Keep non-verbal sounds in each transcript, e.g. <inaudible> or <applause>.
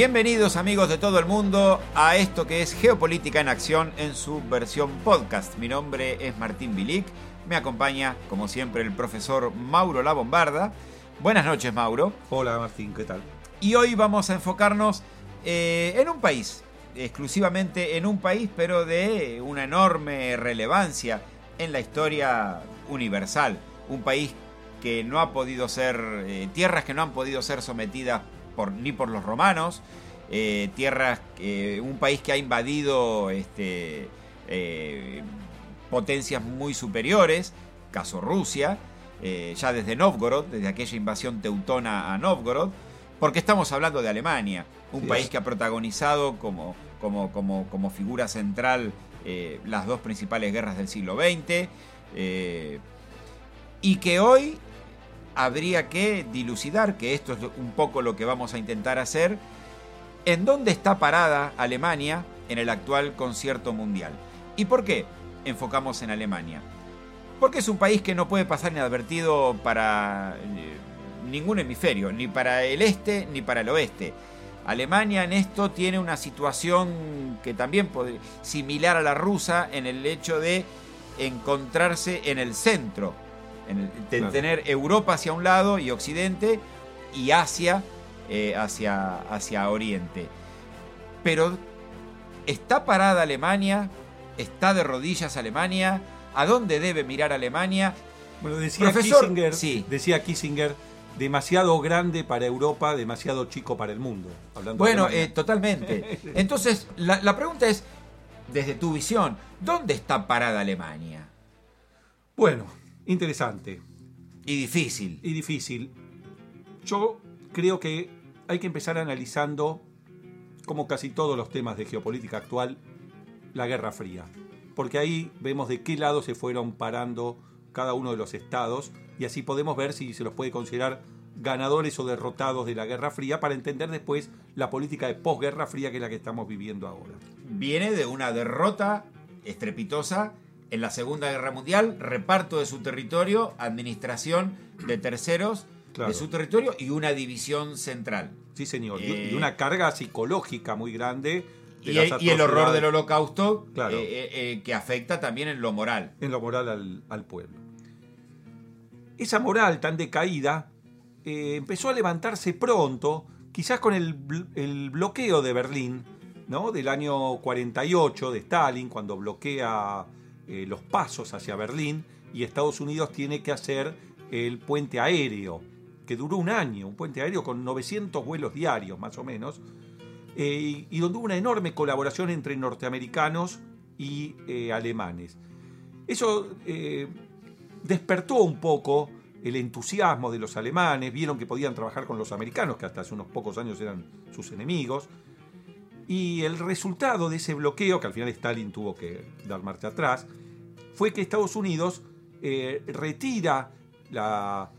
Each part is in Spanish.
Bienvenidos amigos de todo el mundo a esto que es Geopolítica en Acción en su versión podcast. Mi nombre es Martín Bilic, me acompaña como siempre el profesor Mauro La Bombarda. Buenas noches Mauro. Hola Martín, ¿qué tal? Y hoy vamos a enfocarnos eh, en un país, exclusivamente en un país, pero de una enorme relevancia en la historia universal. Un país que no ha podido ser, eh, tierras que no han podido ser sometidas por, ni por los romanos, eh, tierras, un país que ha invadido este, potencias muy superiores, caso Rusia, ya desde Novgorod, desde aquella invasión teutona a Novgorod, porque estamos hablando de Alemania, un país que ha protagonizado como, como, como, como figura central eh, las dos principales guerras del siglo XX, eh, y que hoy habría que dilucidar, que esto es un poco lo que vamos a intentar hacer, en dónde está parada Alemania en el actual concierto mundial. ¿Y por qué enfocamos en Alemania? Porque es un país que no puede pasar inadvertido para eh, ningún hemisferio, ni para el este ni para el oeste. Alemania en esto tiene una situación que también puede, similar a la rusa en el hecho de encontrarse en el centro, en de tener Europa hacia un lado y Occidente y Asia eh, hacia, hacia Oriente. Pero ¿está parada Alemania? ¿Está de rodillas Alemania? ¿A dónde debe mirar Alemania? Bueno, decía Kissinger, sí. decía Kissinger demasiado grande para Europa, demasiado chico para el mundo. bueno, eh, totalmente. <laughs> Entonces, la, pregunta es, desde tu visión, ¿dónde está parada Alemania? Bueno, interesante. Y difícil. Y difícil. Yo creo que hay que empezar analizando, como casi todos los temas de geopolítica actual, la Guerra Fría. Porque ahí vemos de qué lado se fueron parando cada uno de los estados y así podemos ver si se los puede considerar ganadores o derrotados de la Guerra Fría para entender después la política de posguerra fría que es la que estamos viviendo ahora. Viene de una derrota estrepitosa en la Segunda Guerra Mundial, reparto de su territorio, administración de terceros de su territorio y una división central. Sí, señor, y eh, una carga psicológica muy grande. y, el, horror del holocausto claro. Eh, eh, que afecta también en lo moral. En lo moral al, al pueblo. Esa moral tan decaída empezó a levantarse pronto, quizás con el, bloqueo de Berlín, ¿no? del año 48 de Stalin, cuando bloquea eh, los pasos hacia Berlín y Estados Unidos tiene que hacer el puente aéreo, que duró un año, un puente aéreo con 900 vuelos diarios más o menos, eh, y, donde hubo una enorme colaboración entre norteamericanos y alemanes. Eso despertó un poco el entusiasmo de los alemanes, vieron que podían trabajar con los americanos, que hasta hace unos pocos años eran sus enemigos, y el resultado de ese bloqueo, que al final Stalin tuvo que dar marcha atrás, fue que Estados Unidos eh, retira la,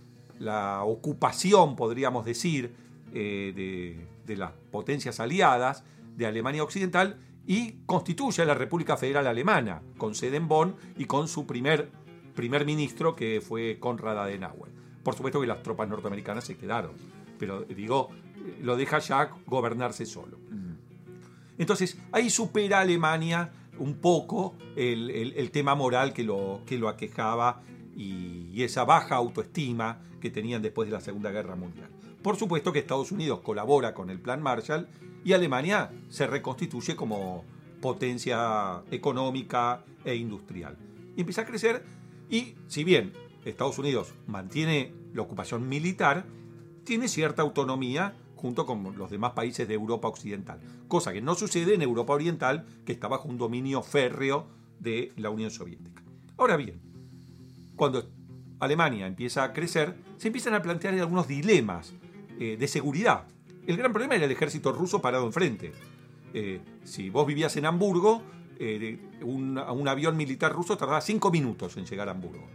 ocupación, podríamos decir, eh, de, de las potencias aliadas de Alemania Occidental y constituye la República Federal Alemana, con sede en Bonn y con su primer primer ministro que fue Konrad Adenauer. Por supuesto que las tropas norteamericanas se quedaron, pero digo, lo deja ya gobernarse solo. Entonces, ahí supera Alemania un poco el, tema moral que lo, que lo aquejaba y, y, esa baja autoestima que tenían después de la Segunda Guerra Mundial. Por supuesto que Estados Unidos colabora con el Plan Marshall y Alemania se reconstituye como potencia económica e industrial. Y empieza a crecer y si bien Estados Unidos mantiene la ocupación militar, tiene cierta autonomía junto con los demás países de Europa Occidental, cosa que no sucede en Europa Oriental, que está bajo un dominio férreo de la Unión Soviética. Ahora bien, cuando Alemania empieza a crecer, se empiezan a plantear algunos dilemas eh, de seguridad. El gran problema era el ejército ruso parado enfrente. Eh, si vos vivías en Hamburgo, eh, un, avión militar ruso tardaba cinco minutos en llegar a Hamburgo.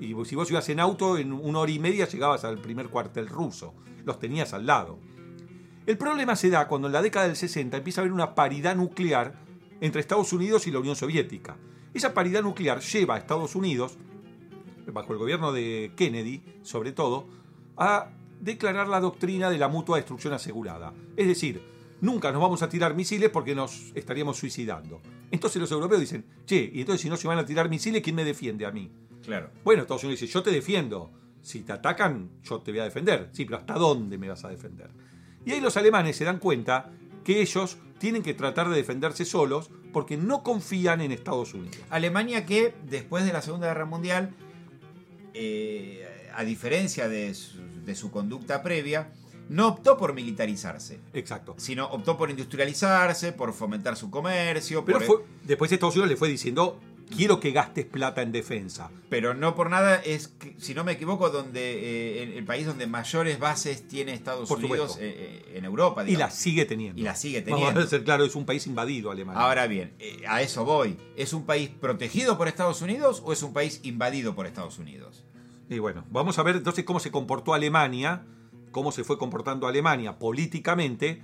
Y si vos ibas en auto, en una hora y media llegabas al primer cuartel ruso. Los tenías al lado. El problema se da cuando en la década del 60 empieza a haber una paridad nuclear entre Estados Unidos y la Unión Soviética. Esa paridad nuclear lleva a Estados Unidos, bajo el gobierno de Kennedy sobre todo, a declarar la doctrina de la mutua destrucción asegurada. Es decir, nunca nos vamos a tirar misiles porque nos estaríamos suicidando. Entonces los europeos dicen, che, y entonces si no se van a tirar misiles, ¿quién me defiende a mí? Claro. Bueno, Estados Unidos dice, yo te defiendo. Si te atacan, yo te voy a defender. Sí, pero ¿hasta dónde me vas a defender? Y ahí los alemanes se dan cuenta que ellos tienen que tratar de defenderse solos porque no confían en Estados Unidos. Alemania que después de la Segunda Guerra Mundial, eh, a diferencia de su, de su conducta previa, no optó por militarizarse, Exacto. sino optó por industrializarse, por fomentar su comercio, Pero por- fue- después Estados Unidos le fue diciendo, quiero que gastes plata en defensa. pero no por nada es, si no me equivoco, donde eh, el, país donde mayores bases tiene Estados Por Unidos eh, eh, en Europa. Y la sigue teniendo. Y la sigue Vamos teniendo. a ser claro, es un país invadido Alemania. Ahora bien, eh, a eso voy. ¿Es un país protegido por Estados Unidos o es un país invadido por Estados Unidos? Y bueno, vamos a ver entonces cómo se comportó Alemania, cómo se fue comportando Alemania políticamente,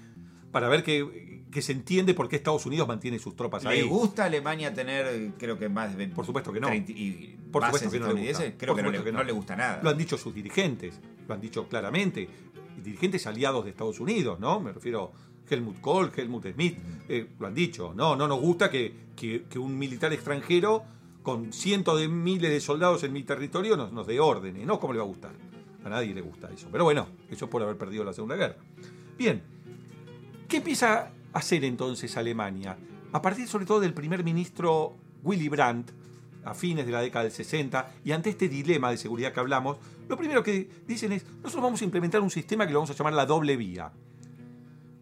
para ver que, que se entiende por qué Estados Unidos mantiene sus tropas ¿Le ahí. gusta a Alemania tener, creo que más de 20, Por supuesto que no. 30 y Por supuesto que no le gusta. Creo que no, le, que no. no le gusta nada. Lo han dicho sus dirigentes, lo han dicho claramente. Dirigentes aliados de Estados Unidos, ¿no? Me refiero a Helmut Kohl, Helmut Schmidt, eh, lo han dicho. No, no nos gusta que, que- que un militar extranjero con cientos de miles de soldados en mi territorio nos, nos dé órdenes. No, ¿cómo le va a gustar? A nadie le gusta eso. Pero bueno, eso es por haber perdido la Segunda Guerra. Bien, ¿qué empieza a hacer entonces Alemania? A partir sobre todo del primer ministro Willy Brandt, a fines de la década del 60, y ante este dilema de seguridad que hablamos, lo primero que dicen es, nosotros vamos a implementar un sistema que lo vamos a llamar la doble vía.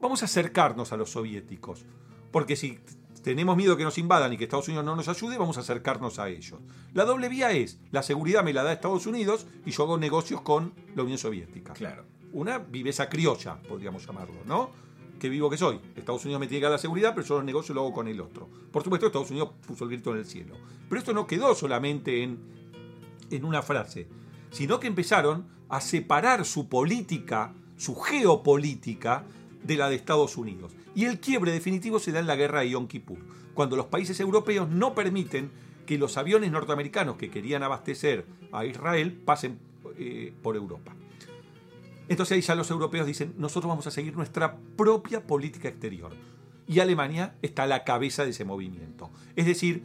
Vamos a acercarnos a los soviéticos, porque si tenemos miedo que nos invadan y que Estados Unidos no nos ayude, vamos a acercarnos a ellos. La doble vía es, la seguridad me la da Estados Unidos y yo hago negocios con la Unión Soviética Claro. una viveza criolla, podríamos llamarlo, ¿no? Que vivo que soy. Estados Unidos me tiene que dar la seguridad, pero yo los negocios lo hago con el otro. Por supuesto, Estados Unidos puso el grito en el cielo. Pero esto no quedó solamente en, en una frase, sino que empezaron a separar su política, su geopolítica, de la de Estados Unidos. Y el quiebre definitivo se da en la guerra de Yom Kippur, cuando los países europeos no permiten que los aviones norteamericanos que querían abastecer a Israel pasen eh, por Europa. Entonces ahí ya los europeos dicen, nosotros vamos a seguir nuestra propia política exterior. Y Alemania está a la cabeza de ese movimiento. Es decir,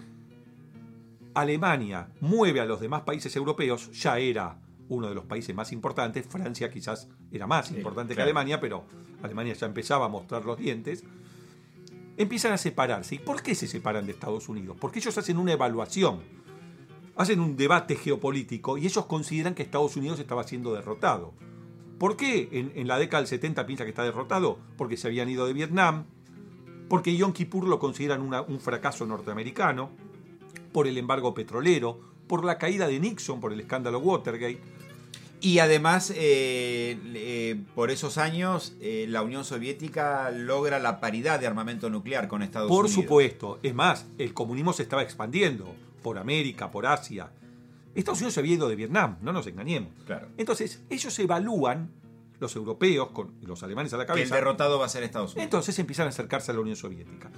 Alemania mueve a los demás países europeos, ya era uno de los países más importantes, Francia quizás era más Sí, importante que. Alemania, pero Alemania ya empezaba a mostrar los dientes, empiezan a separarse. ¿Y por qué se separan de Estados Unidos? Porque ellos hacen una evaluación, hacen un debate geopolítico y ellos consideran que Estados Unidos estaba siendo derrotado. ¿Por qué en, en la década del 70 piensa que está derrotado? Porque se habían ido de Vietnam, porque Yom Kippur lo consideran una- un fracaso norteamericano, por el embargo petrolero, por la caída de Nixon, por el escándalo Watergate. Y además, eh, eh, por esos años, eh, la Unión Soviética logra la paridad de armamento nuclear con Estados Por Unidos. supuesto, es más, el comunismo se estaba expandiendo por América, por Asia. Estados Unidos se había ido de Vietnam, no nos engañemos. Claro. Entonces, ellos evalúan, los europeos, con los alemanes a la Que el cabeza, derrotado va a ser Estados Unidos. entonces empiezan a acercarse a la Unión Soviética.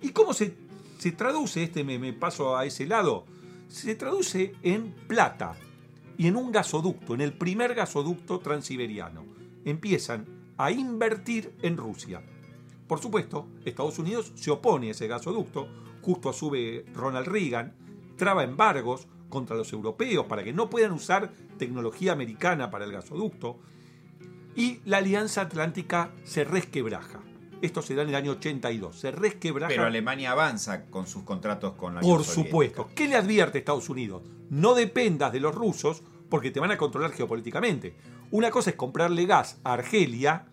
¿Y cómo se, se traduce, este me, me paso a ese lado? Se traduce en plata y en un gasoducto, en el primer gasoducto transiberiano. Empiezan a invertir en Rusia. Por supuesto, Estados Unidos se opone a ese gasoducto, justo sube Ronald Reagan, traba embargos contra los europeos para que no puedan usar tecnología americana para el gasoducto y la Alianza Atlántica se resquebraja. Esto se da en el año 82. Se resquebraja. Pero Alemania avanza con sus contratos con la por Unión supuesto. ¿Qué le advierte Estados Unidos? No dependas de los rusos porque te van a controlar geopolíticamente. Una cosa es comprarle gas a Argelia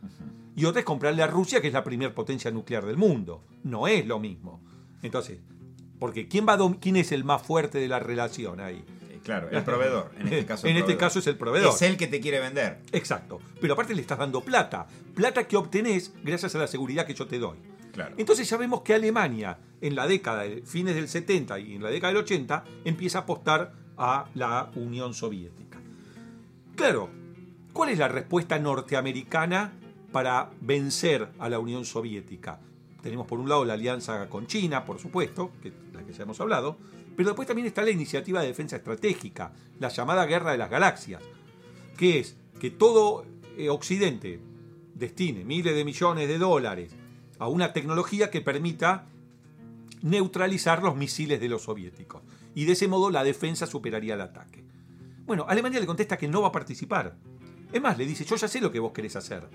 y otra es comprarle a Rusia, que es la primera potencia nuclear del mundo. No es lo mismo. Entonces, porque ¿quién, va a ¿quién es el más fuerte de la relación ahí? Claro, el proveedor. En este <laughs> caso, el En este caso es el proveedor. Es el que te quiere vender. Exacto. Pero aparte le estás dando plata. Plata que obtenés gracias a la seguridad que yo te doy. Claro. Entonces ya vemos que Alemania, en la década, de fines del 70 y en la década del 80, empieza a apostar a la Unión Soviética. Claro, ¿cuál es la respuesta norteamericana para vencer a la Unión Soviética? Tenemos por un lado la alianza con China, por supuesto, que la que ya hemos hablado, pero después también está la iniciativa de defensa estratégica, la llamada Guerra de las Galaxias, que es que todo eh, Occidente destine miles de millones de dólares a una tecnología que permita neutralizar los misiles de los soviéticos. Y de ese modo la defensa superaría el ataque. Bueno, Alemania le contesta que no va a participar. Es más, le dice, yo ya sé lo que vos querés hacer.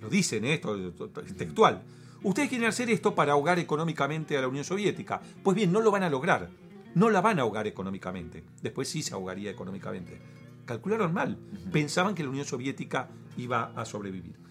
Lo dicen, esto es textual. Ustedes quieren hacer esto para ahogar económicamente a la Unión Soviética. Pues bien, no lo van a lograr. No la van a ahogar económicamente. Después sí se ahogaría económicamente. Calcularon mal. Pensaban que la Unión Soviética iba a sobrevivir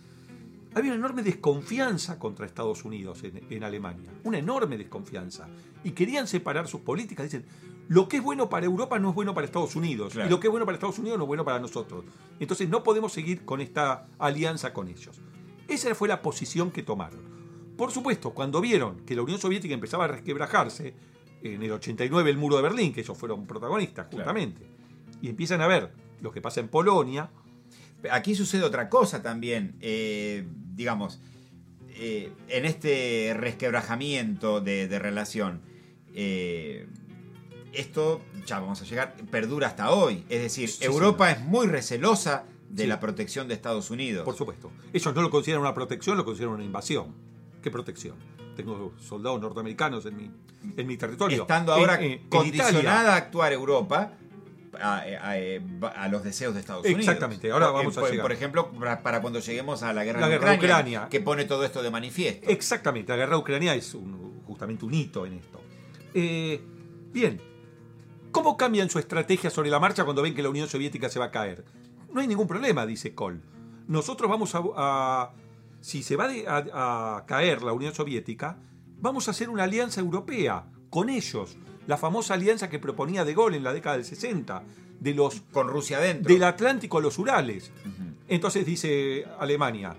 había una enorme desconfianza contra Estados Unidos en, Alemania, una enorme desconfianza. Y querían separar sus políticas. Dicen, lo que es bueno para Europa no es bueno para Estados Unidos, y lo que es bueno para Estados Unidos no es bueno para nosotros. Entonces no podemos seguir con esta alianza con ellos. Esa fue la posición que tomaron. Por supuesto, cuando vieron que la Unión Soviética empezaba a resquebrajarse, en el 89 el muro de Berlín, que ellos fueron protagonistas justamente, y empiezan a ver lo que pasa en Polonia, Aquí sucede otra cosa también, eh, digamos, eh, en este resquebrajamiento de, relación. Eh, esto, ya vamos a llegar, perdura hasta hoy. Es decir, Europa es muy recelosa de la protección de Estados Unidos. Por supuesto. Ellos no lo consideran una protección, lo consideran una invasión. ¿Qué protección? Tengo soldados norteamericanos en mi, en mi territorio. Estando ahora condicionada a actuar Europa, a, los deseos de Estados Unidos. Exactamente, ahora vamos a llegar. Por ejemplo, para cuando lleguemos a la guerra, de Ucrania, que pone todo esto de manifiesto. Exactamente, la guerra de Ucrania es justamente un hito en esto. Eh, bien, ¿cómo cambian su estrategia sobre la marcha cuando ven que la Unión Soviética se va a caer? No hay ningún problema, dice Kohl. Nosotros vamos a... si se va a caer la Unión Soviética, vamos a hacer una alianza europea con ellos la famosa alianza que proponía De Gaulle en la década del 60, de los, con Rusia dentro. Del Atlántico a los Urales. Entonces dice Alemania,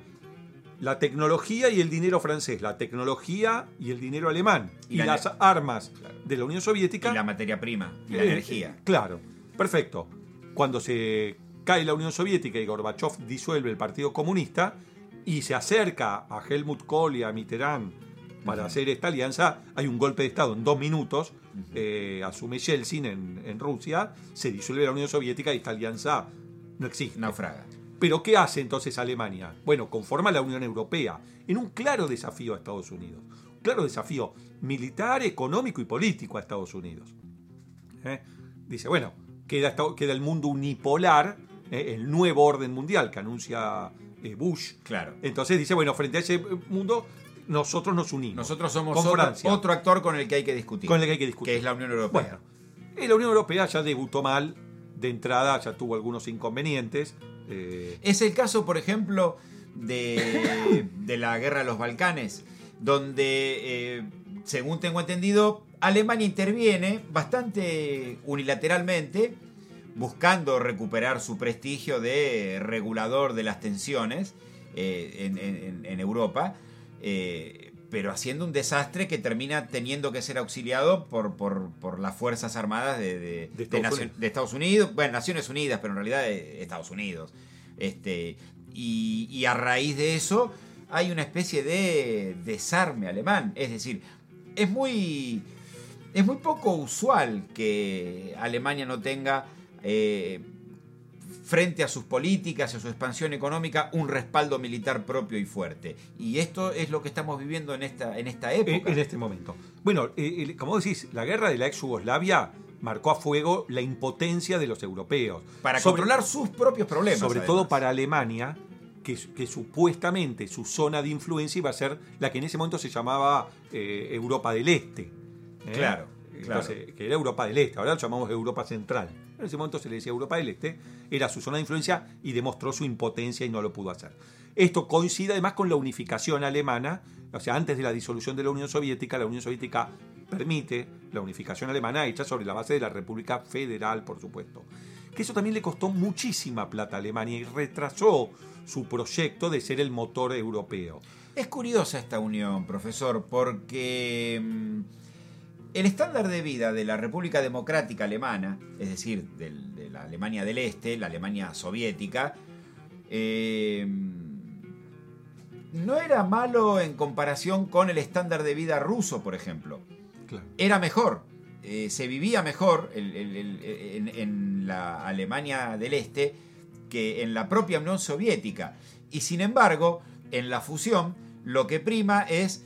la tecnología y el dinero francés, la tecnología y el dinero alemán, y, las armas de la Unión Soviética. Y la materia prima, y la eh, energía. Claro, perfecto. Cuando se cae la Unión Soviética y Gorbachev disuelve el Partido Comunista y se acerca a Helmut Kohl y a Mitterrand para hacer esta alianza, hay un golpe de Estado en dos minutos, eh, asume Yeltsin en, Rusia, se disuelve la Unión Soviética y esta alianza no existe. Naufraga. Pero ¿qué hace entonces Alemania? Bueno, conforma la Unión Europea en un claro desafío a Estados Unidos. Un claro desafío militar, económico y político a Estados Unidos. ¿Eh? Dice, bueno, queda, queda, el mundo unipolar, ¿eh? el nuevo orden mundial que anuncia Bush. Claro. Entonces dice, bueno, frente a ese mundo nosotros nos unimos. Nosotros somos otro, actor con el que hay que discutir. Con el que hay que discutir. Que es la Unión Europea. Bueno, la Unión Europea ya debutó mal de entrada, ya tuvo algunos inconvenientes. Eh. Es el caso, por ejemplo, de, <laughs> la guerra de los Balcanes, donde, eh, según tengo entendido, Alemania interviene bastante unilateralmente, buscando recuperar su prestigio de regulador de las tensiones eh, en Europa eh, pero haciendo un desastre que termina teniendo que ser auxiliado por, por, las Fuerzas Armadas de, Estados Unidos, bueno, Naciones Unidas, pero en realidad de Estados Unidos. Este, y, a raíz de eso hay una especie de desarme alemán. Es decir, es muy, es muy poco usual que Alemania no tenga eh, frente a sus políticas a su expansión económica un respaldo militar propio y fuerte. Y esto es lo que estamos viviendo en esta, en esta época. En este momento. Bueno, eh, como decís, la guerra de la ex Yugoslavia marcó a fuego la impotencia de los europeos. Para controlar sus propios problemas. Sobre todo para Alemania, que, supuestamente su zona de influencia iba a ser la que en ese momento se llamaba eh, Europa del Este. ¿eh? Claro, claro. que era Europa del Este, ahora lo llamamos Europa Central en ese momento se le decía Europa del Este, era su zona de influencia y demostró su impotencia y no lo pudo hacer. Esto coincide además con la unificación alemana, o sea, antes de la disolución de la Unión Soviética, la Unión Soviética permite la unificación alemana hecha sobre la base de la República Federal, por supuesto. Que eso también le costó muchísima plata a Alemania y retrasó su proyecto de ser el motor europeo. Es curiosa esta unión, profesor, porque mm, el estándar de vida de la República Democrática Alemana, es decir, de la Alemania del Este, la Alemania soviética, eh, no era malo en comparación con el estándar de vida ruso, por ejemplo. Era mejor, eh, se vivía mejor en, la Alemania del Este que en la propia Unión Soviética. Y sin embargo, en la fusión, lo que prima es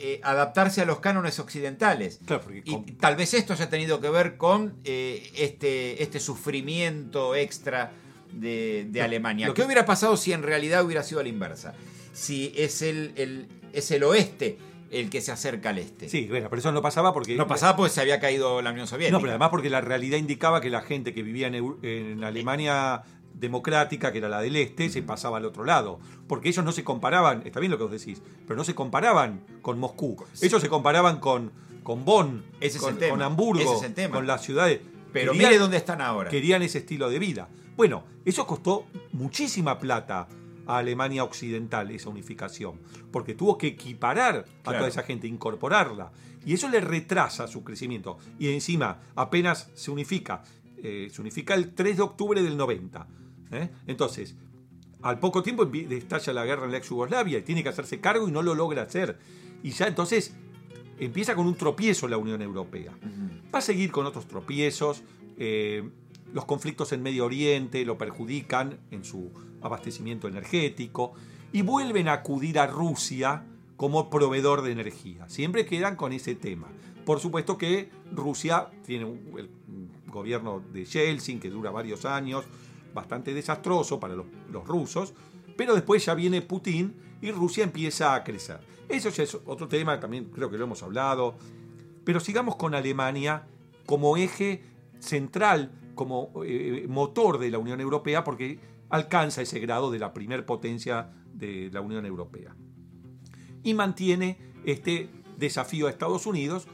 eh, adaptarse a los cánones occidentales. Claro, Y con- tal vez esto haya tenido que ver con eh, este, este sufrimiento extra de, Alemania. lo ¿Qué que- hubiera pasado si en realidad hubiera sido a la inversa? Si es el, el- es el oeste el que se acerca al este. Sí, bueno, pero eso no pasaba porque... No pasaba porque se había caído la Unión Soviética. No, pero además porque la realidad indicaba que la gente que vivía en Alemania democrática, que era la del este, se pasaba al otro lado. Porque ellos no se comparaban, está bien lo que vos decís, pero no se comparaban con Moscú. Ellos se comparaban con, con Bonn, Ese es con, con Hamburgo, Ese con las ciudades. Pero Querían- mire dónde están ahora. Querían ese estilo de vida. Bueno, eso costó muchísima plata a Alemania Occidental, esa unificación, porque tuvo que equiparar a Claro. toda esa gente, incorporarla. Y eso le retrasa su crecimiento. Y encima, apenas se unifica, eh, se unifica el 3 de octubre del 90. ¿eh? Entonces, al poco tiempo estalla la guerra en la ex Yugoslavia y tiene que hacerse cargo y no lo logra hacer. Y ya entonces empieza con un tropiezo la Unión Europea. Va a seguir con otros tropiezos. eh, los conflictos en Medio Oriente lo perjudican en su abastecimiento energético y vuelven a acudir a Rusia como proveedor de energía. Siempre quedan con ese tema. Por supuesto que Rusia tiene un, el- gobierno de Yeltsin que dura varios años, bastante desastroso para los, los rusos, pero después ya viene Putin y Rusia empieza a crecer. Eso ya es otro tema, también creo que lo hemos hablado. Pero sigamos con Alemania como eje central, como eh, motor de la Unión Europea, porque alcanza ese grado de la primer potencia de la Unión Europea. Y mantiene este desafío a Estados Unidos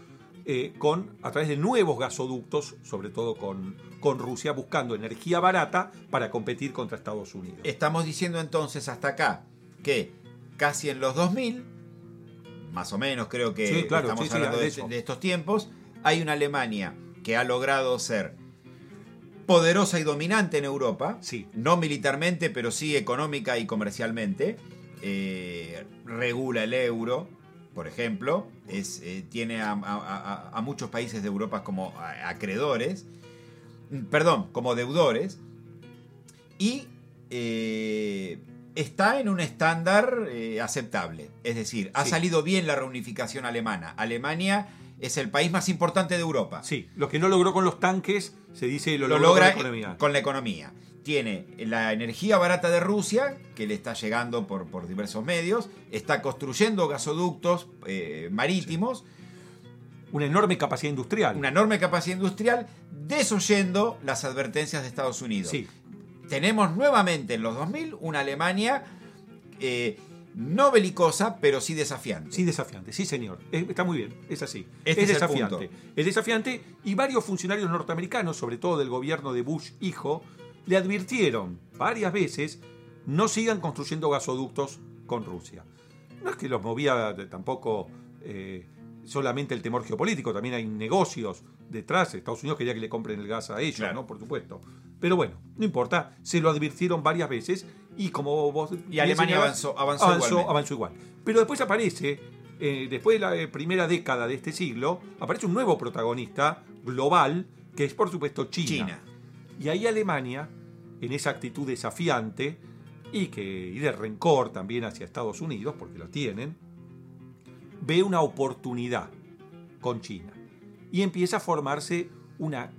eh, con, a través de nuevos gasoductos, sobre todo con, con Rusia, buscando energía barata para competir contra Estados Unidos. Estamos diciendo entonces hasta acá que casi en los 2000, más o menos creo que Sí, claro, estamos sí, hablando de de, eso. de estos tiempos, hay una Alemania que ha logrado ser poderosa y dominante en Europa, Sí. no militarmente, pero sí económica y comercialmente, eh, regula el euro, por ejemplo, es, eh, tiene a, a- a- a muchos países de Europa como acreedores, mm, perdón, como deudores, y eh, está en un estándar eh, aceptable. Es decir, ha Sí. salido bien la reunificación alemana. Alemania es el país más importante de Europa. Sí, lo que no logró con los tanques, se dice lo, Lo logra con la economía. con la economía. Tiene la energía barata de Rusia, que le está llegando por, por diversos medios, está construyendo gasoductos eh, marítimos, Una enorme capacidad industrial. una enorme capacidad industrial, desoyendo las advertencias de Estados Unidos. Sí, tenemos nuevamente en los 2000 una Alemania eh, no belicosa, pero sí desafiante. Sí, desafiante, sí, señor. Eh, Está muy bien, es así. Este es desafiante. Es desafiante y varios funcionarios norteamericanos, sobre todo del gobierno de Bush hijo, le advirtieron varias veces no sigan construyendo gasoductos con Rusia. No es que los movía tampoco eh, solamente el temor geopolítico, también hay negocios detrás. Estados Unidos quería que le compren el gas a ellos, Claro. ¿no? Por supuesto. Pero bueno, no importa, se lo advirtieron varias veces y como vos... Y Alemania avanzó- avanzó avanzó, igualmente. avanzó igual. Pero después aparece, eh, después de la eh, primera década de este siglo, aparece un nuevo protagonista global, que es por supuesto China. China. Y ahí Alemania, en esa actitud desafiante y, que, y de rencor también hacia Estados Unidos, porque lo tienen, ve una oportunidad con China. Y empieza a formarse una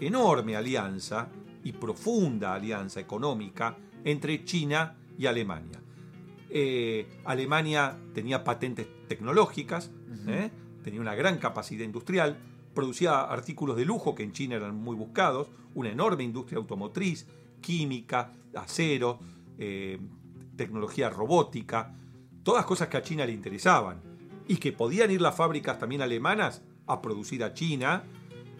enorme alianza y profunda alianza económica entre China y Alemania. Eh, Alemania tenía patentes tecnológicas, ¿eh? tenía una gran capacidad industrial, producía artículos de lujo que en China eran muy buscados, una enorme industria automotriz, química, acero, eh, tecnología robótica, todas cosas que a China le interesaban y que podían ir las fábricas también alemanas a producir a China.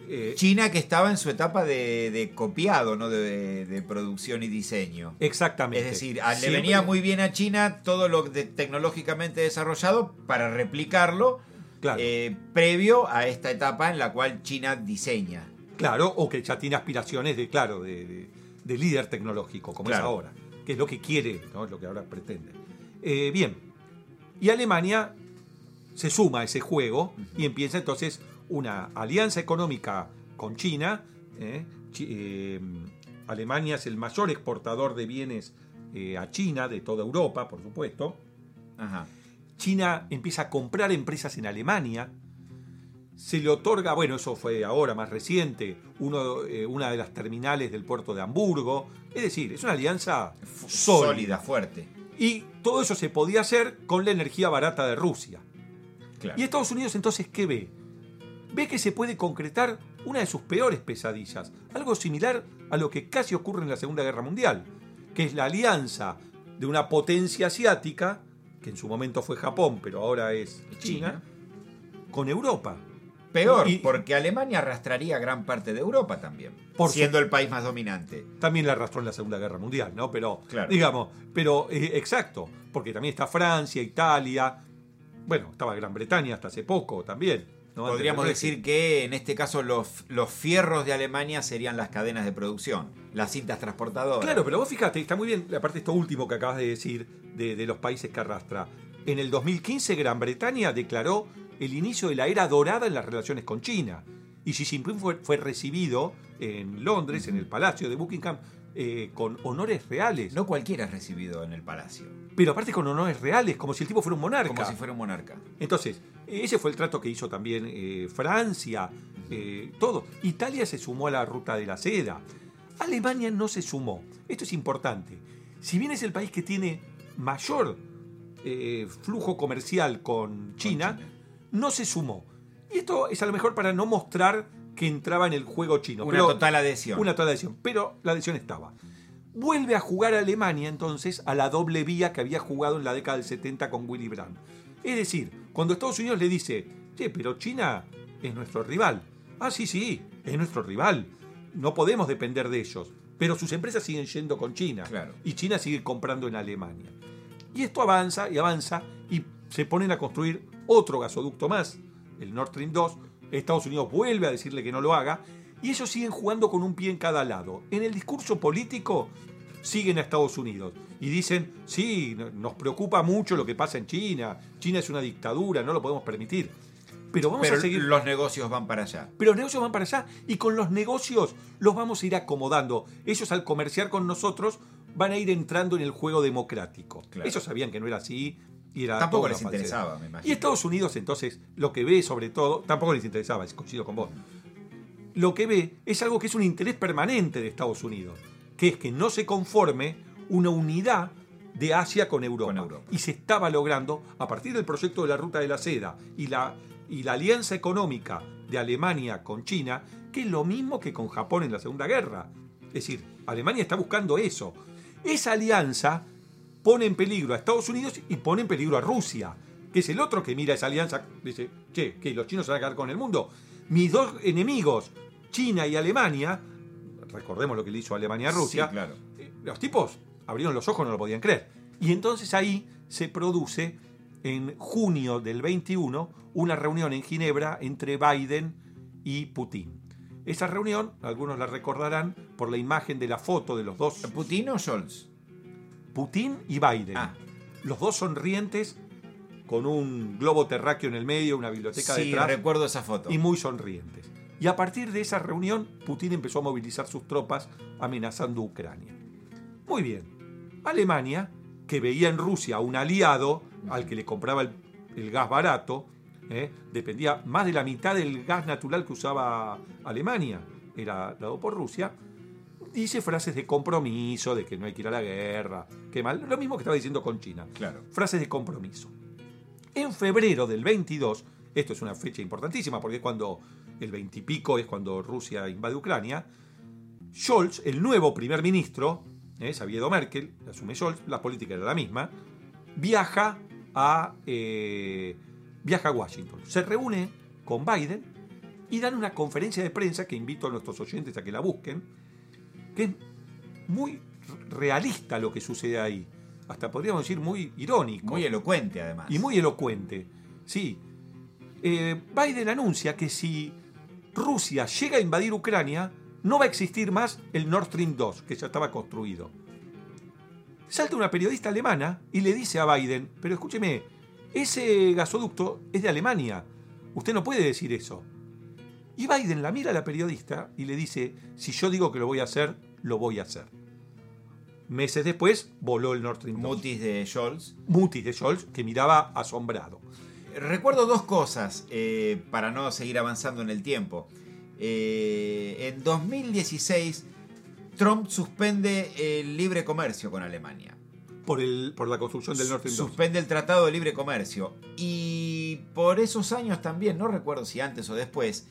eh, China que estaba en su etapa de, de copiado, ¿no? De, de producción y diseño. exactamente. Es decir, a- le venía muy bien a China todo lo de- tecnológicamente desarrollado para replicarlo Claro. eh, previo a esta etapa en la cual China diseña. Claro, o que ya tiene aspiraciones de, claro, de, de- de líder tecnológico, como Claro. es ahora, que es lo que quiere, lo que ahora pretende. Eh, bien, y Alemania se suma a ese juego y empieza entonces una alianza económica con China. ¿eh? Eh, Alemania es el mayor exportador de bienes a China, de toda Europa, por supuesto. Ajá. China empieza a comprar empresas en Alemania. Se le otorga, bueno, eso fue ahora más reciente, uno, eh, una de las terminales del puerto de Hamburgo. Es decir, es una alianza sólida. Sólida, fuerte. Y todo eso se podía hacer con la energía barata de Rusia. Claro. ¿Y Estados Unidos entonces qué ve? Ve que se puede concretar una de sus peores pesadillas, algo similar a lo que casi ocurre en la Segunda Guerra Mundial, que es la alianza de una potencia asiática, que en su momento fue Japón, pero ahora es China, con Europa. Peor, Y- porque Alemania arrastraría gran parte de Europa también, Por siendo el país más dominante. También la arrastró en la Segunda Guerra Mundial, ¿no? Pero, Claro. digamos, pero eh, exacto, porque también está Francia, Italia, bueno, estaba Gran Bretaña hasta hace poco también. ¿No? Podríamos decir que en este caso los, los fierros de Alemania serían las cadenas de producción, las cintas transportadoras. Claro, pero vos fíjate, está muy bien, aparte esto último que acabas de decir, de, de los países que arrastra. En el 2015 Gran Bretaña declaró el inicio de la era dorada en las relaciones con China. Y Xi Jinping fue, fue recibido en Londres, en el Palacio de Buckingham, eh, con honores reales. No cualquiera es recibido en el palacio, Pero aparte con honores reales, como si el tipo fuera un monarca. como si fuera un monarca. Entonces, ese fue el trato que hizo también eh, Francia, eh, todo. Italia se sumó a la ruta de la seda. Alemania no se sumó. Esto es importante. Si bien es el país que tiene mayor eh, flujo comercial con China, China. no se sumó. Y esto es a lo mejor para no mostrar que entraba en el juego chino. Una pero- total adhesión. una total adhesión. Pero la adhesión estaba. Vuelve a jugar Alemania entonces a la doble vía que había jugado en la década del 70 con Willy Brandt. Es decir, cuando Estados Unidos le dice, che, pero China es nuestro rival. Ah, sí, sí, es nuestro rival. No podemos depender de ellos. Pero sus empresas siguen yendo con China. Claro. Y China sigue comprando en Alemania. Y esto avanza y avanza y se ponen a construir otro gasoducto más, el Nord Stream 2. Estados Unidos vuelve a decirle que no lo haga y ellos siguen jugando con un pie en cada lado. En el discurso político siguen a Estados Unidos y dicen, sí, no- nos preocupa mucho lo que pasa en China, China es una dictadura, no lo podemos permitir. Pero vamos Pero a seguir... los negocios van para allá. Pero los negocios van para allá y con los negocios los vamos a ir acomodando. Ellos al comerciar con nosotros van a ir entrando en el juego democrático. Claro. Ellos sabían que no era así y era Tampoco les interesaba, me imagino. Y Estados Unidos entonces lo que ve sobre todo, tampoco les interesaba, coincido con vos. Lo que ve es algo que es un interés permanente de Estados Unidos, que es que no se conforme una unidad de Asia con Europa. Con Europa. Y se estaba logrando a partir del proyecto de la Ruta de la Seda y la, y la alianza económica de Alemania con China, que es lo mismo que con Japón en la Segunda Guerra. Es decir, Alemania está buscando eso. Esa alianza pone en peligro a Estados Unidos y pone en peligro a Rusia, que es el otro que mira esa alianza, dice, che, que los chinos se van a quedar con el mundo. Mis dos enemigos, China y Alemania, recordemos lo que le hizo Alemania a Rusia, Sí, claro. eh, los tipos abrieron los ojos, no lo podían creer. Y entonces ahí se produce, en junio del 21, una reunión en Ginebra entre Biden y Putin. Esa reunión, algunos la recordarán por la imagen de la foto de los dos, ¿Putin o Scholz? Putin y Biden. Ah. Los dos sonrientes, con un globo terráqueo en el medio, una biblioteca Sí, detrás, recuerdo esa foto. y muy sonrientes. Y a partir de esa reunión, Putin empezó a movilizar sus tropas amenazando Ucrania. Muy bien. Alemania, que veía en Rusia a un aliado al que le compraba el, el gas barato, ¿eh? dependía más de la mitad del gas natural que usaba Alemania, era dado por Rusia, dice frases de compromiso, de que no hay que ir a la guerra, que mal, lo mismo que estaba diciendo con China Claro. frases de compromiso. En febrero del 22, esto es una fecha importantísima porque es cuando el 20 y pico es cuando Rusia invade Ucrania, Scholz, el nuevo primer ministro, eh, Merkel, asume Scholz, la política era la misma, viaja a, eh, viaja a Washington. Se reúne con Biden y dan una conferencia de prensa que invito a nuestros oyentes a que la busquen, que es muy realista lo que sucede ahí. Hasta podríamos decir muy irónico. Muy elocuente, además. Y muy elocuente. Sí. Eh, Biden anuncia que si Rusia llega a invadir Ucrania, no va a existir más el Nord Stream 2, que ya estaba construido. Salta una periodista alemana y le dice a Biden, pero escúcheme, ese gasoducto es de Alemania. Usted no puede decir eso. Y Biden la mira a la periodista y le dice, si yo digo que lo voy a hacer, lo voy a hacer. Meses después voló el Nord Stream 2. Mutis de Scholz. Mutis de Scholz, que miraba asombrado. Recuerdo dos cosas eh, para no seguir avanzando en el tiempo. Eh, en 2016, Trump suspende el libre comercio con Alemania. Por, el, por la construcción del Nord Stream 2. Suspende el Tratado de Libre Comercio. Y por esos años también, no recuerdo si antes o después,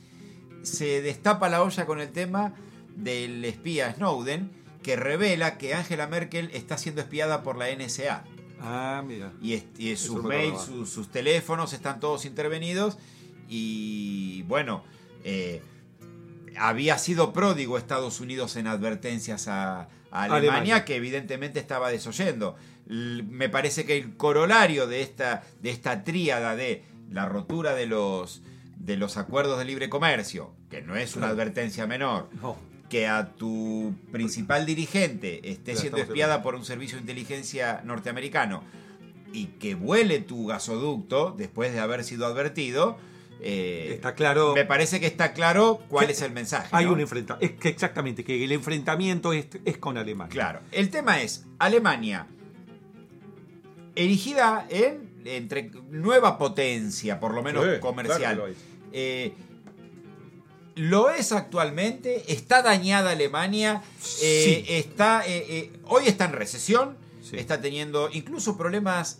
se destapa la olla con el tema del espía Snowden, que revela que Angela Merkel está siendo espiada por la NSA. Ah, mira. Y, sus mails, sus, teléfonos están todos intervenidos. Y bueno, eh, había sido pródigo Estados Unidos en advertencias a, a Alemania, Alemania. que evidentemente estaba desoyendo. L- Me parece que el corolario de esta, de esta tríada de la rotura de los, de los acuerdos de libre comercio, que no es una advertencia menor, No. Que a tu principal dirigente esté Ya siendo espiada por un servicio de inteligencia norteamericano y que vuele tu gasoducto después de haber sido advertido, eh, Está claro. me parece que está claro cuál es el mensaje. Hay ¿no? un enfrentamiento. Es que exactamente, que el enfrentamiento es, es con Alemania. Claro. El tema es, Alemania, erigida en entre nueva potencia, por lo menos Sí, comercial. claro. Eh, lo es actualmente, está dañada Alemania, eh, Sí. está, eh, eh, hoy está en recesión, Sí. está teniendo incluso problemas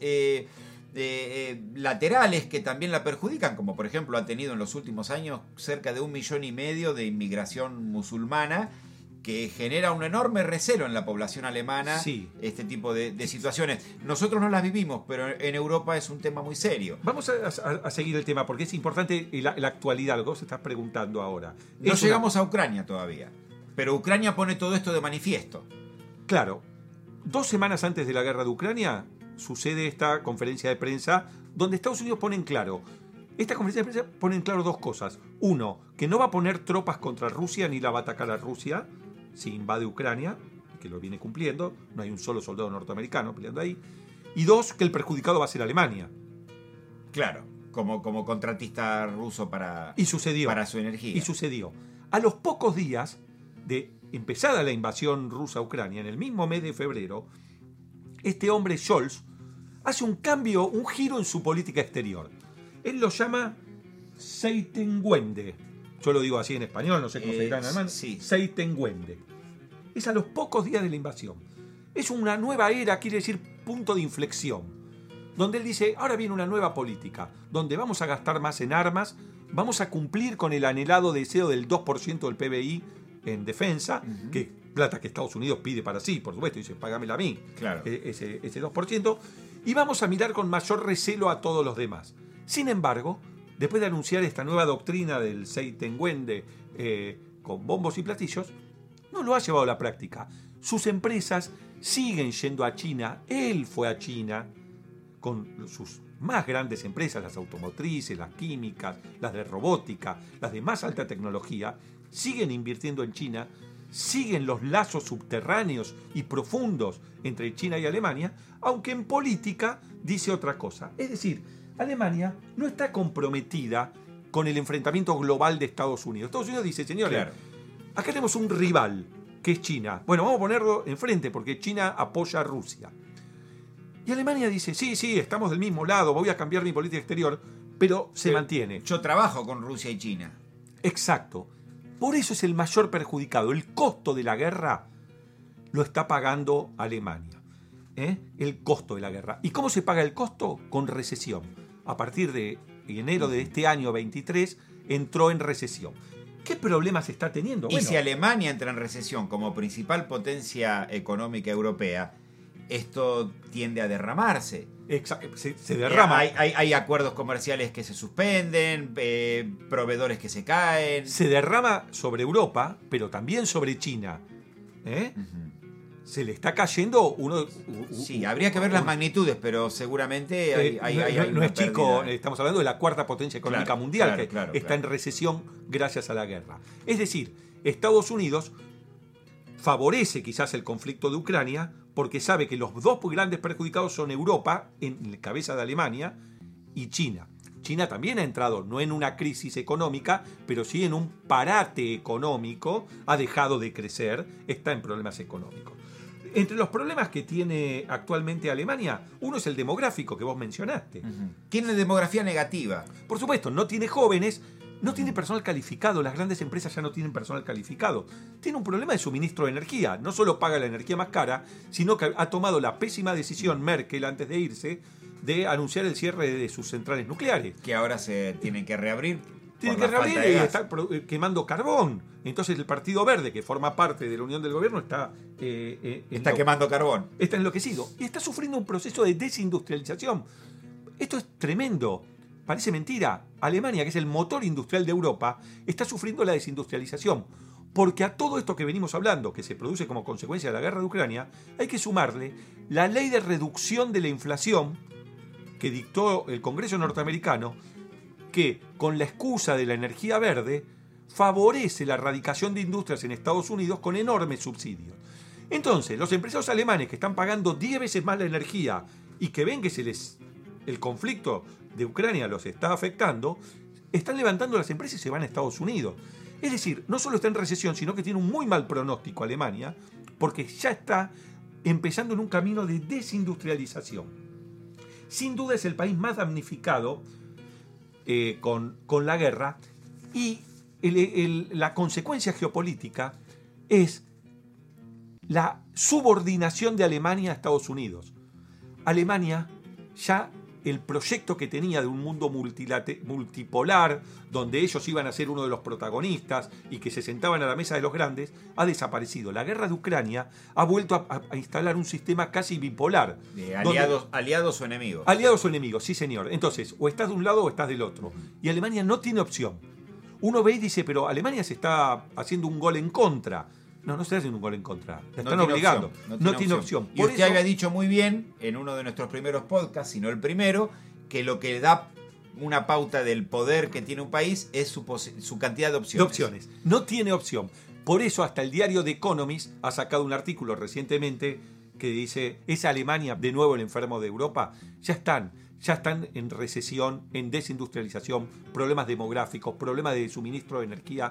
laterales que también la perjudican, como por ejemplo ha tenido en los últimos años cerca de un millón y medio de inmigración musulmana que genera un enorme recelo en la población alemana Sí. este tipo de, de situaciones. Nosotros no las vivimos, pero en Europa es un tema muy serio. Vamos a, a- a seguir el tema porque es importante la, la actualidad, lo que vos estás preguntando ahora. No Es una- llegamos a Ucrania todavía, pero Ucrania pone todo esto de manifiesto. Claro, dos semanas antes de la guerra de Ucrania sucede esta conferencia de prensa donde Estados Unidos pone en claro. Esta conferencia de prensa pone en claro dos cosas. Uno, que no va a poner tropas contra Rusia ni la va a atacar a Rusia si invade Ucrania, que lo viene cumpliendo. No hay un solo soldado norteamericano peleando ahí. Y dos, que el perjudicado va a ser Alemania. Claro, como, como contratista ruso para, Y sucedió. para su energía. Y sucedió. A los pocos días de empezada la invasión rusa a Ucrania, en el mismo mes de febrero, este hombre Scholz hace un cambio, un giro en su política exterior. Él lo llama Seitenwende. Yo lo digo así en español, no sé cómo se dirá en alemán. sí. Seitenwende. Es a los pocos días de la invasión. Es una nueva era, quiere decir punto de inflexión donde él dice, ahora viene una nueva política, donde vamos a gastar más en armas, vamos a cumplir con el anhelado deseo del 2% del PBI en defensa, que plata que Estados Unidos pide para sí, por supuesto, dice, págamela a mí, Claro. e- ese, ese 2%, y vamos a mirar con mayor recelo a todos los demás. Sin embargo, después de anunciar esta nueva doctrina del Seitenwende eh, con bombos y platillos, no lo ha llevado a la práctica. Sus empresas siguen yendo a China, él fue a China, con sus más grandes empresas, las automotrices, las químicas, las de robótica, las de más alta tecnología, siguen invirtiendo en China, siguen los lazos subterráneos y profundos entre China y Alemania, aunque en política dice otra cosa. Es decir, Alemania no está comprometida con el enfrentamiento global de Estados Unidos. Estados Unidos dice, señores, Claro. acá tenemos un rival, que es China. Bueno, vamos a ponerlo enfrente porque China apoya a Rusia. Y Alemania dice, sí, sí, estamos del mismo lado, voy a cambiar mi política exterior, pero se mantiene. Yo trabajo con Rusia y China. Exacto. Por eso es el mayor perjudicado. El costo de la guerra lo está pagando Alemania. ¿eh? El costo de la guerra. ¿Y cómo se paga el costo? Con recesión. A partir de enero de este año 23 entró en recesión. ¿Qué problemas está teniendo? Y si Alemania entra en recesión como principal potencia económica europea, esto tiende a derramarse. exa- se, se derrama. Hay, hay- hay acuerdos comerciales que se suspenden, eh, proveedores que se caen. Se derrama sobre Europa, pero también sobre China. ¿eh? Se le está cayendo uno. Sí, habría que ver las magnitudes, pero seguramente hay, Eh, hay- no, hay no- no es chico, pérdida. estamos hablando de la cuarta potencia económica Claro, mundial claro, que claro, está en recesión gracias a la guerra. Es decir, Estados Unidos favorece quizás el conflicto de Ucrania porque sabe que los dos grandes perjudicados son Europa, en cabeza de Alemania, y China. China también ha entrado no en una crisis económica, pero sí en un parate económico, ha dejado de crecer, está en problemas económicos. Entre los problemas que tiene actualmente Alemania, uno es el demográfico que vos mencionaste. Tiene demografía negativa. Por supuesto, no tiene jóvenes, no tiene personal calificado, las grandes empresas ya no tienen personal calificado. Tiene un problema de suministro de energía, no solo paga la energía más cara, sino que ha tomado la pésima decisión Merkel antes de irse de anunciar el cierre de sus centrales nucleares. Que ahora se tienen que reabrir. Tienen que reabrir y estar eh, quemando carbón. Entonces el Partido Verde, que forma parte de la Unión del Gobierno, está... Eh, eh, está quemando carbón. Está enloquecido. Y está sufriendo un proceso de desindustrialización. Esto es tremendo. Parece mentira. Alemania, que es el motor industrial de Europa, está sufriendo la desindustrialización. Porque a todo esto que venimos hablando, que se produce como consecuencia de la guerra de Ucrania, hay que sumarle la ley de reducción de la inflación que dictó el Congreso norteamericano, que con la excusa de la energía verde favorece la erradicación de industrias en Estados Unidos con enormes subsidios. Entonces, los empresarios alemanes que están pagando 10 veces más la energía y que ven que se les el conflicto de Ucrania los está afectando, están levantando las empresas y se van a Estados Unidos. Es decir, no solo está en recesión, sino que tiene un muy mal pronóstico Alemania, porque ya está empezando en un camino de desindustrialización. Sin duda es el país más damnificado eh, con, con, la guerra y la consecuencia geopolítica es la subordinación de Alemania a Estados Unidos. Alemania ya el proyecto que tenía de un mundo multipolar, donde ellos iban a ser uno de los protagonistas y que se sentaban a la mesa de los grandes, ha desaparecido. La guerra de Ucrania ha vuelto a, instalar un sistema casi bipolar. De aliados, aliados o enemigos. Aliados o enemigos, sí señor. Entonces, o estás de un lado o estás del otro. Y Alemania no tiene opción. Uno ve y dice, pero Alemania se está haciendo un gol en contra. No, no se haciendo un gol en contra. La están obligando. no, tiene, opción. Y usted había dicho muy bien en uno de nuestros primeros podcasts, si no el primero, que lo que da una pauta del poder que tiene un país es su, su cantidad de opciones. De opciones. No tiene opción. Por eso hasta el diario The Economist ha sacado un artículo recientemente que dice, ¿es Alemania de nuevo el enfermo de Europa? Ya están, ya están en recesión, en desindustrialización, problemas demográficos, problemas de suministro de energía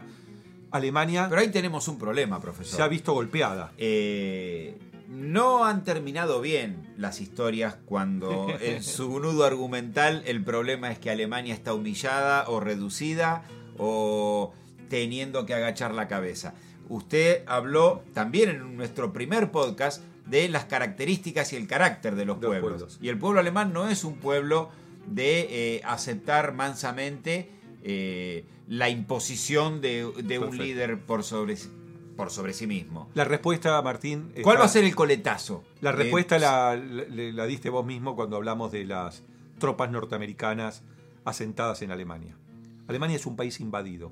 Alemania. Pero ahí tenemos un problema, profesor. Se ha visto golpeada. Eh, no han terminado bien las historias cuando <laughs> en su nudo argumental el problema es que Alemania está humillada o reducida o teniendo que agachar la cabeza. Usted habló también en nuestro primer podcast de las características y el carácter de los, pueblos. Y el pueblo alemán no es un pueblo de eh, aceptar mansamente eh, la imposición de, un líder por sobre, por sobre sí mismo. La respuesta, Martín... ¿Cuál va a ser el coletazo? La respuesta la, la, diste vos mismo cuando hablamos de las tropas norteamericanas asentadas en Alemania. Alemania es un país invadido.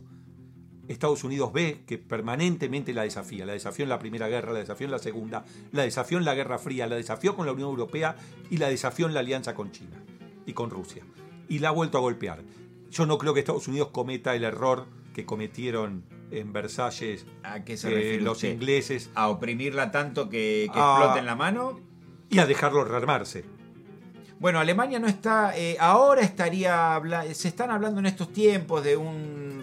Estados Unidos ve que permanentemente la desafía. La desafió en la Primera Guerra, la desafió en la Segunda, la desafió en la Guerra Fría, la desafió con la Unión Europea y la desafió en la alianza con China y con Rusia. Y la ha vuelto a golpear. Yo no creo que Estados Unidos cometa el error que cometieron en Versalles ¿A qué se eh, los ingleses. ¿A oprimirla tanto que, que explote en la mano? Y a dejarlo rearmarse. Bueno, Alemania no está. Eh, ahora estaría. Se están hablando en estos tiempos de un,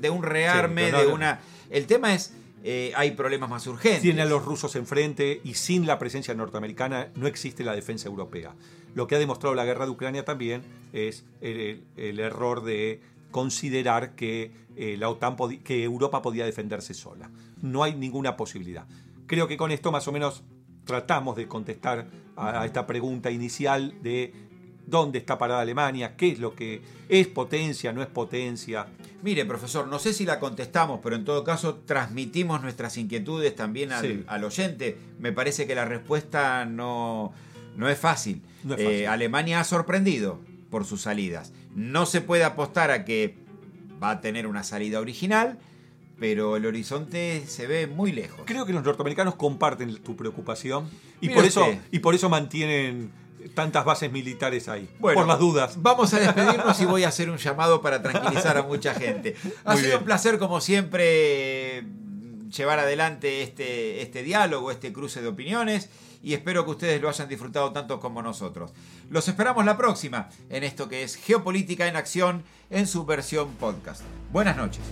de un rearme, de una. El tema es. Eh, hay problemas más urgentes. Tiene a los rusos enfrente y sin la presencia norteamericana no existe la defensa europea. Lo que ha demostrado la guerra de Ucrania también es el, error de considerar que, eh, la OTAN que Europa podía defenderse sola. No hay ninguna posibilidad. Creo que con esto más o menos tratamos de contestar a, esta pregunta inicial de dónde está parada Alemania, qué es lo que es potencia, no es potencia. Mire, profesor, no sé si la contestamos, pero en todo caso transmitimos nuestras inquietudes también al oyente. Me parece que la respuesta no, no es fácil. Eh, Alemania ha sorprendido por sus salidas. No se puede apostar a que va a tener una salida original, pero el horizonte se ve muy lejos. Creo que los norteamericanos comparten tu preocupación y, por eso, y por eso mantienen tantas bases militares ahí. por las dudas. Vamos a despedirnos y <laughs> voy a hacer un llamado para tranquilizar a <laughs> mucha gente. Ha sido un placer, como siempre, llevar adelante este, este diálogo, este cruce de opiniones y espero que ustedes lo hayan disfrutado tanto como nosotros. Los esperamos la próxima en esto que es Geopolítica en Acción en su versión podcast. Buenas noches.